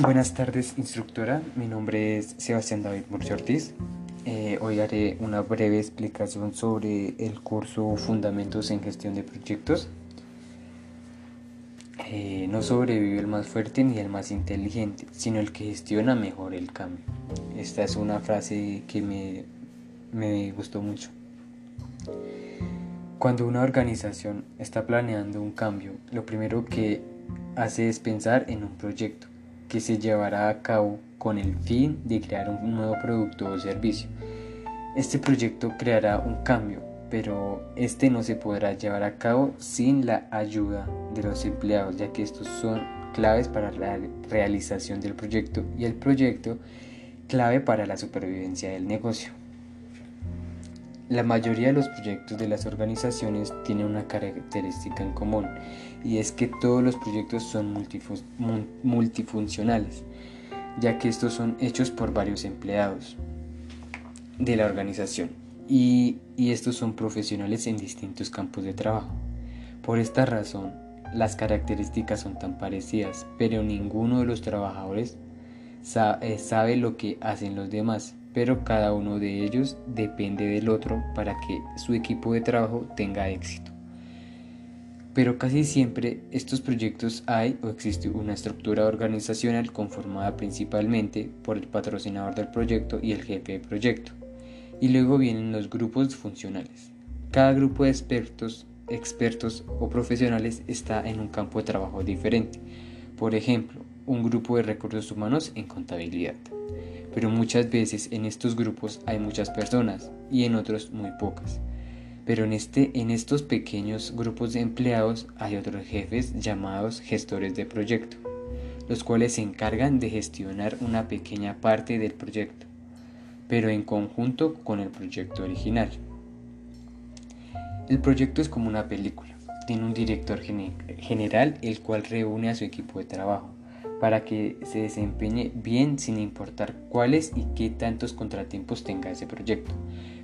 Buenas tardes, instructora. Mi nombre es Sebastián David Murcia Ortiz. Eh, hoy haré una breve explicación sobre el curso Fundamentos en Gestión de Proyectos. Eh, no sobrevive el más fuerte ni el más inteligente, sino el que gestiona mejor el cambio. Esta es una frase que me, me gustó mucho. Cuando una organización está planeando un cambio, lo primero que hace es pensar en un proyecto que se llevará a cabo con el fin de crear un nuevo producto o servicio. Este proyecto creará un cambio, pero este no se podrá llevar a cabo sin la ayuda de los empleados, ya que estos son claves para la realización del proyecto y el proyecto clave para la supervivencia del negocio. La mayoría de los proyectos de las organizaciones tienen una característica en común y es que todos los proyectos son multifuncionales, ya que estos son hechos por varios empleados de la organización y, estos son profesionales en distintos campos de trabajo. Por esta razón, las características son tan parecidas, pero ninguno de los trabajadores eh, sabe lo que hacen los demás pero cada uno de ellos depende del otro para que su equipo de trabajo tenga éxito. Pero casi siempre estos proyectos hay o existe una estructura organizacional conformada principalmente por el patrocinador del proyecto y el jefe de proyecto. Y luego vienen los grupos funcionales. Cada grupo de expertos, expertos o profesionales está en un campo de trabajo diferente. Por ejemplo, un grupo de recursos humanos en contabilidad pero muchas veces en estos grupos hay muchas personas y en otros muy pocas. Pero en, este, en estos pequeños grupos de empleados hay otros jefes llamados gestores de proyecto, los cuales se encargan de gestionar una pequeña parte del proyecto, pero en conjunto con el proyecto original. El proyecto es como una película, tiene un director general el cual reúne a su equipo de trabajo para que se desempeñe bien sin importar cuáles y qué tantos contratiempos tenga ese proyecto.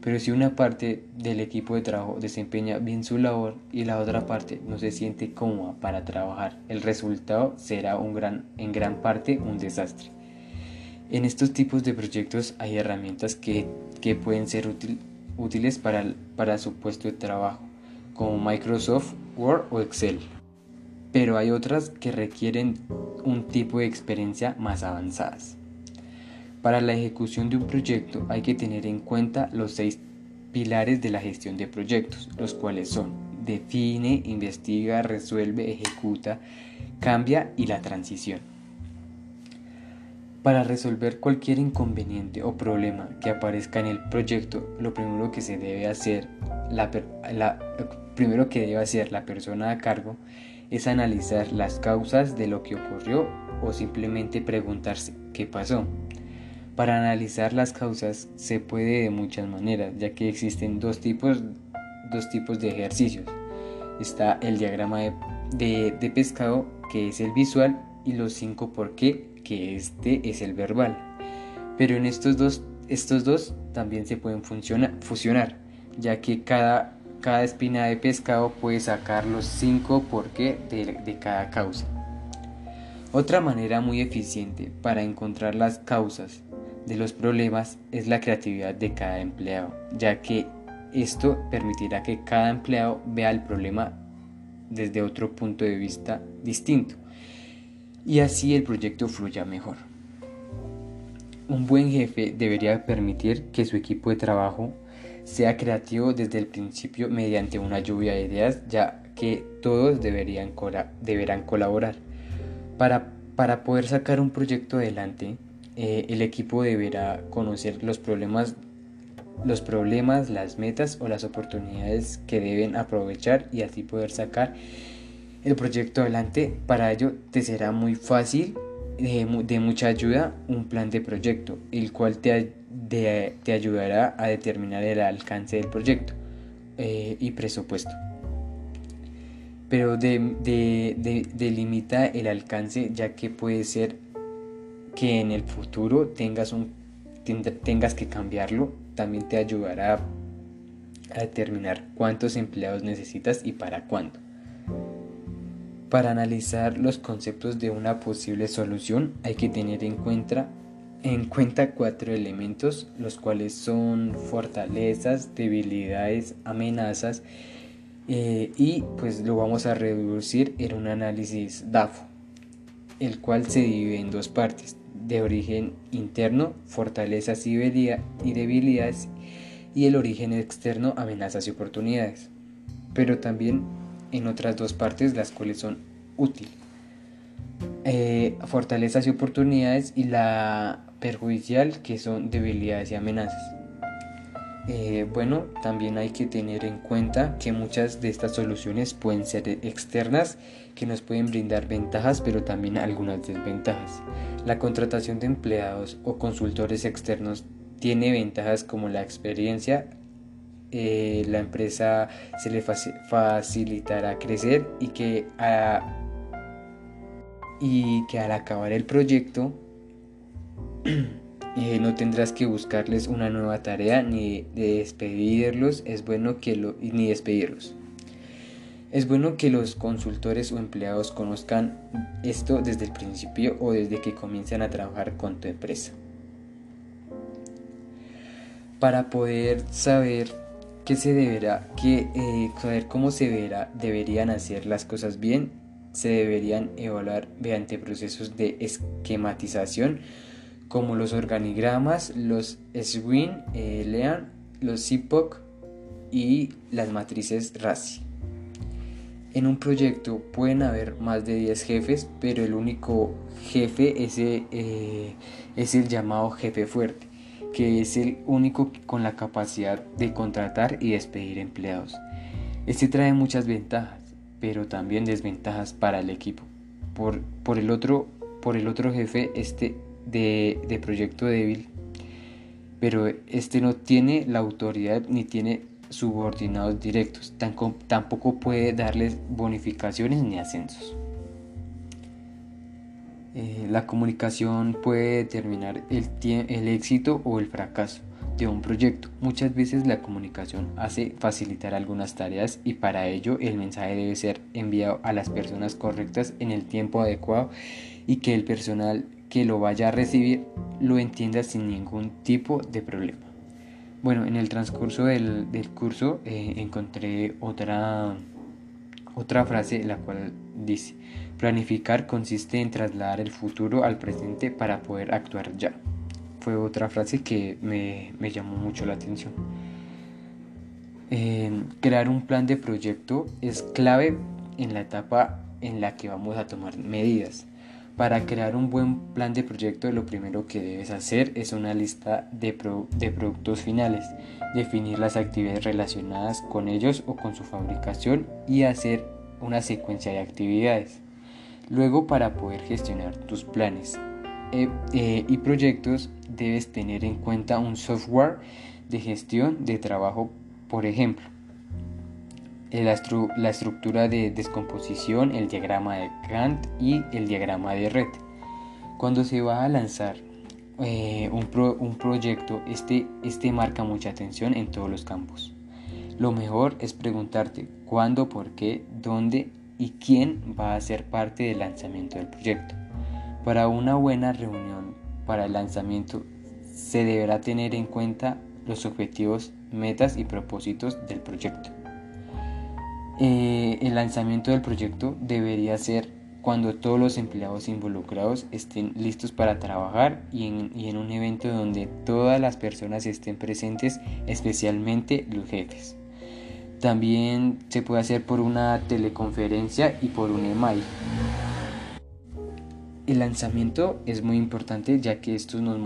Pero si una parte del equipo de trabajo desempeña bien su labor y la otra parte no se siente cómoda para trabajar, el resultado será un gran, en gran parte un desastre. En estos tipos de proyectos hay herramientas que, que pueden ser útiles para, para su puesto de trabajo, como Microsoft Word o Excel pero hay otras que requieren un tipo de experiencia más avanzadas. Para la ejecución de un proyecto hay que tener en cuenta los seis pilares de la gestión de proyectos, los cuales son define, investiga, resuelve, ejecuta, cambia y la transición. Para resolver cualquier inconveniente o problema que aparezca en el proyecto, lo primero que se debe hacer, la, primero que debe hacer la persona a cargo es analizar las causas de lo que ocurrió o simplemente preguntarse qué pasó. Para analizar las causas se puede de muchas maneras, ya que existen dos tipos, dos tipos de ejercicios. Está el diagrama de, pescado, que es el visual, y los cinco por qué, que este es el verbal. Pero en estos dos, estos dos también se pueden fusionar, ya que cada cada espina de pescado puede sacar los 5 porqué de, de cada causa. Otra manera muy eficiente para encontrar las causas de los problemas es la creatividad de cada empleado, ya que esto permitirá que cada empleado vea el problema desde otro punto de vista distinto y así el proyecto fluya mejor. Un buen jefe debería permitir que su equipo de trabajo sea creativo desde el principio mediante una lluvia de ideas, ya que todos deberían deberán colaborar. Para, para poder sacar un proyecto adelante, eh, el equipo deberá conocer los problemas, los problemas, las metas o las oportunidades que deben aprovechar y así poder sacar el proyecto adelante. Para ello te será muy fácil de, mucha ayuda un plan de proyecto, el cual te, te ayudará a determinar el alcance del proyecto eh, y presupuesto. Pero delimita el alcance ya que puede ser que en el futuro tengas, un, tengas que cambiarlo, también te ayudará a determinar cuántos empleados necesitas y para cuándo. Para analizar los conceptos de una posible solución hay que tener en cuenta, en cuenta cuatro elementos, los cuales son fortalezas, debilidades, amenazas eh, y pues lo vamos a reducir en un análisis DAFO, el cual se divide en dos partes, de origen interno, fortalezas y debilidades, y el origen externo, amenazas y oportunidades, pero también en otras dos partes las cuales son útiles. Eh, fortalezas y oportunidades y la perjudicial que son debilidades y amenazas. Eh, bueno, también hay que tener en cuenta que muchas de estas soluciones pueden ser externas, que nos pueden brindar ventajas, pero también algunas desventajas. La contratación de empleados o consultores externos tiene ventajas como la experiencia, eh, la empresa se le facilitará crecer y que, y que al acabar el proyecto Eh, no tendrás que buscarles una nueva tarea ni de despedirlos, es bueno que lo, ni despedirlos. Es bueno que los consultores o empleados conozcan esto desde el principio o desde que comienzan a trabajar con tu empresa. Para poder saber qué se deberá, que, eh, saber cómo se verá, deberían hacer las cosas bien, se deberían evaluar mediante procesos de esquematización como los organigramas, los SWIN, eh, LEAN, los CIPOC y las matrices RACI. En un proyecto pueden haber más de 10 jefes, pero el único jefe es, eh, es el llamado jefe fuerte, que es el único con la capacidad de contratar y despedir empleados. Este trae muchas ventajas, pero también desventajas para el equipo. Por, por, el, otro, por el otro jefe, este de, proyecto débil, pero este no tiene la autoridad ni tiene subordinados directos, tampoco puede darles bonificaciones ni ascensos. Eh, la comunicación puede determinar el, el éxito o el fracaso de un proyecto. Muchas veces la comunicación hace facilitar algunas tareas y para ello el mensaje debe ser enviado a las personas correctas en el tiempo adecuado y que el personal que lo vaya a recibir lo entienda sin ningún tipo de problema. Bueno, en el transcurso del, curso eh, encontré otra, otra frase la cual dice, planificar consiste en trasladar el futuro al presente para poder actuar ya. Fue otra frase que me, llamó mucho la atención. crear un plan de proyecto es clave en la etapa en la que vamos a tomar medidas. Para crear un buen plan de proyecto lo primero que debes hacer es una lista de, productos finales, definir las actividades relacionadas con ellos o con su fabricación y hacer una secuencia de actividades. Luego para poder gestionar tus planes eh, eh, y proyectos debes tener en cuenta un software de gestión de trabajo, por ejemplo, la, estructura de descomposición, el diagrama de Gantt y el diagrama de red. Cuando se va a lanzar eh, un, proyecto, este, este marca mucha atención en todos los campos. Lo mejor es preguntarte cuándo, por qué, dónde y quién va a ser parte del lanzamiento del proyecto. Para una buena reunión para el lanzamiento se deberá tener en cuenta los objetivos, metas y propósitos del proyecto. Eh, el lanzamiento del proyecto debería ser cuando todos los empleados involucrados estén listos para trabajar y en, un evento donde todas las personas estén presentes, especialmente los jefes. También se puede hacer por una teleconferencia y por un email. El lanzamiento es muy importante ya que esto nos,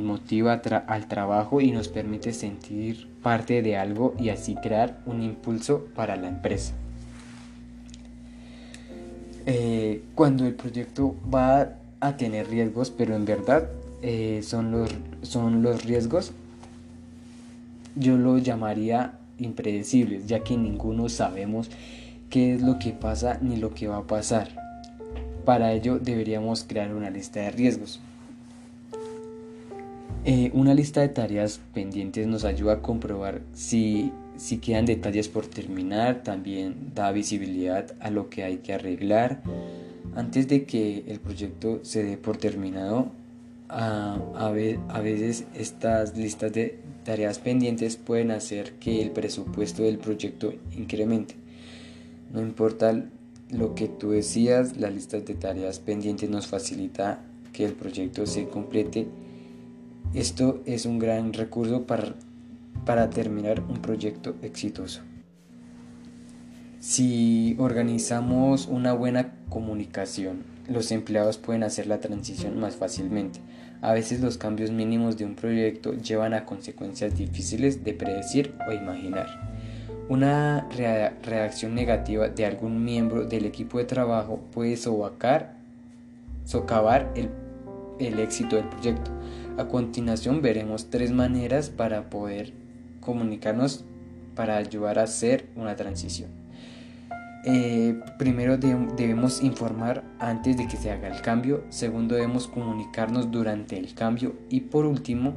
motiva al trabajo y nos permite sentir parte de algo y así crear un impulso para la empresa. Eh, cuando el proyecto va a tener riesgos, pero en verdad eh, son, los, son los riesgos, yo lo llamaría impredecibles, ya que ninguno sabemos qué es lo que pasa ni lo que va a pasar. Para ello deberíamos crear una lista de riesgos. Eh, una lista de tareas pendientes nos ayuda a comprobar si, si quedan detalles por terminar, también da visibilidad a lo que hay que arreglar. Antes de que el proyecto se dé por terminado, a, a, veces estas listas de tareas pendientes pueden hacer que el presupuesto del proyecto incremente. No importa lo que tú decías, las listas de tareas pendientes nos facilita que el proyecto se complete. Esto es un gran recurso para, para terminar un proyecto exitoso. Si organizamos una buena comunicación, los empleados pueden hacer la transición más fácilmente. A veces los cambios mínimos de un proyecto llevan a consecuencias difíciles de predecir o imaginar. Una reacción negativa de algún miembro del equipo de trabajo puede socavar el, el éxito del proyecto. A continuación veremos tres maneras para poder comunicarnos para ayudar a hacer una transición. Eh, primero debemos informar antes de que se haga el cambio, segundo debemos comunicarnos durante el cambio y por último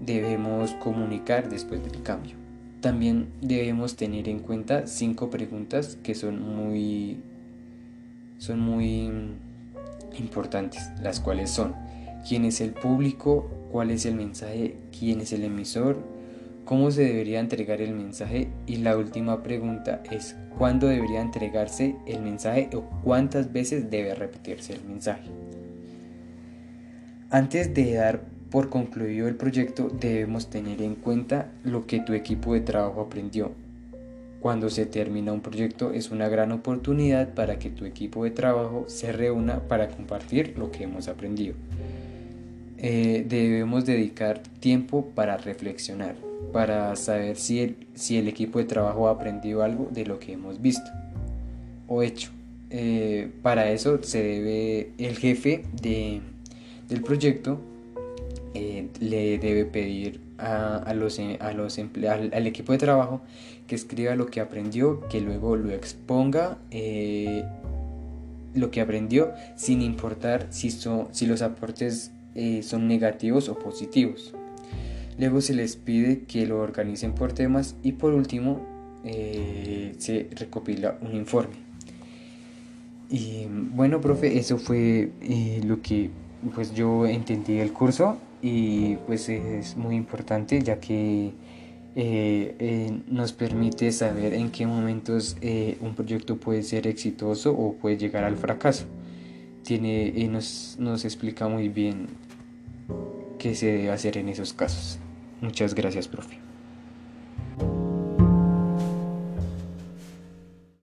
debemos comunicar después del cambio. También debemos tener en cuenta cinco preguntas que son muy son muy importantes, las cuales son quién es el público, cuál es el mensaje, quién es el emisor, cómo se debería entregar el mensaje y la última pregunta es cuándo debería entregarse el mensaje o cuántas veces debe repetirse el mensaje. Antes de dar por concluido el proyecto debemos tener en cuenta lo que tu equipo de trabajo aprendió. Cuando se termina un proyecto es una gran oportunidad para que tu equipo de trabajo se reúna para compartir lo que hemos aprendido. Eh, debemos dedicar tiempo para reflexionar para saber si el, equipo de trabajo ha aprendido algo de lo que hemos visto o hecho. Eh, para eso se debe el jefe de, del proyecto eh, le debe pedir a, los, a los al, equipo de trabajo que escriba lo que aprendió, que luego lo exponga eh, lo que aprendió sin importar si, si los aportes son negativos o positivos. Luego se les pide que lo organicen por temas y por último eh, se recopila un informe. Y bueno, profe, eso fue eh, lo que pues yo entendí del curso y pues es muy importante ya que eh, nos permite saber en qué momentos un proyecto puede ser exitoso o puede llegar al fracaso. Tiene, nos, nos explica muy bien qué se debe hacer en esos casos. Muchas gracias, profe.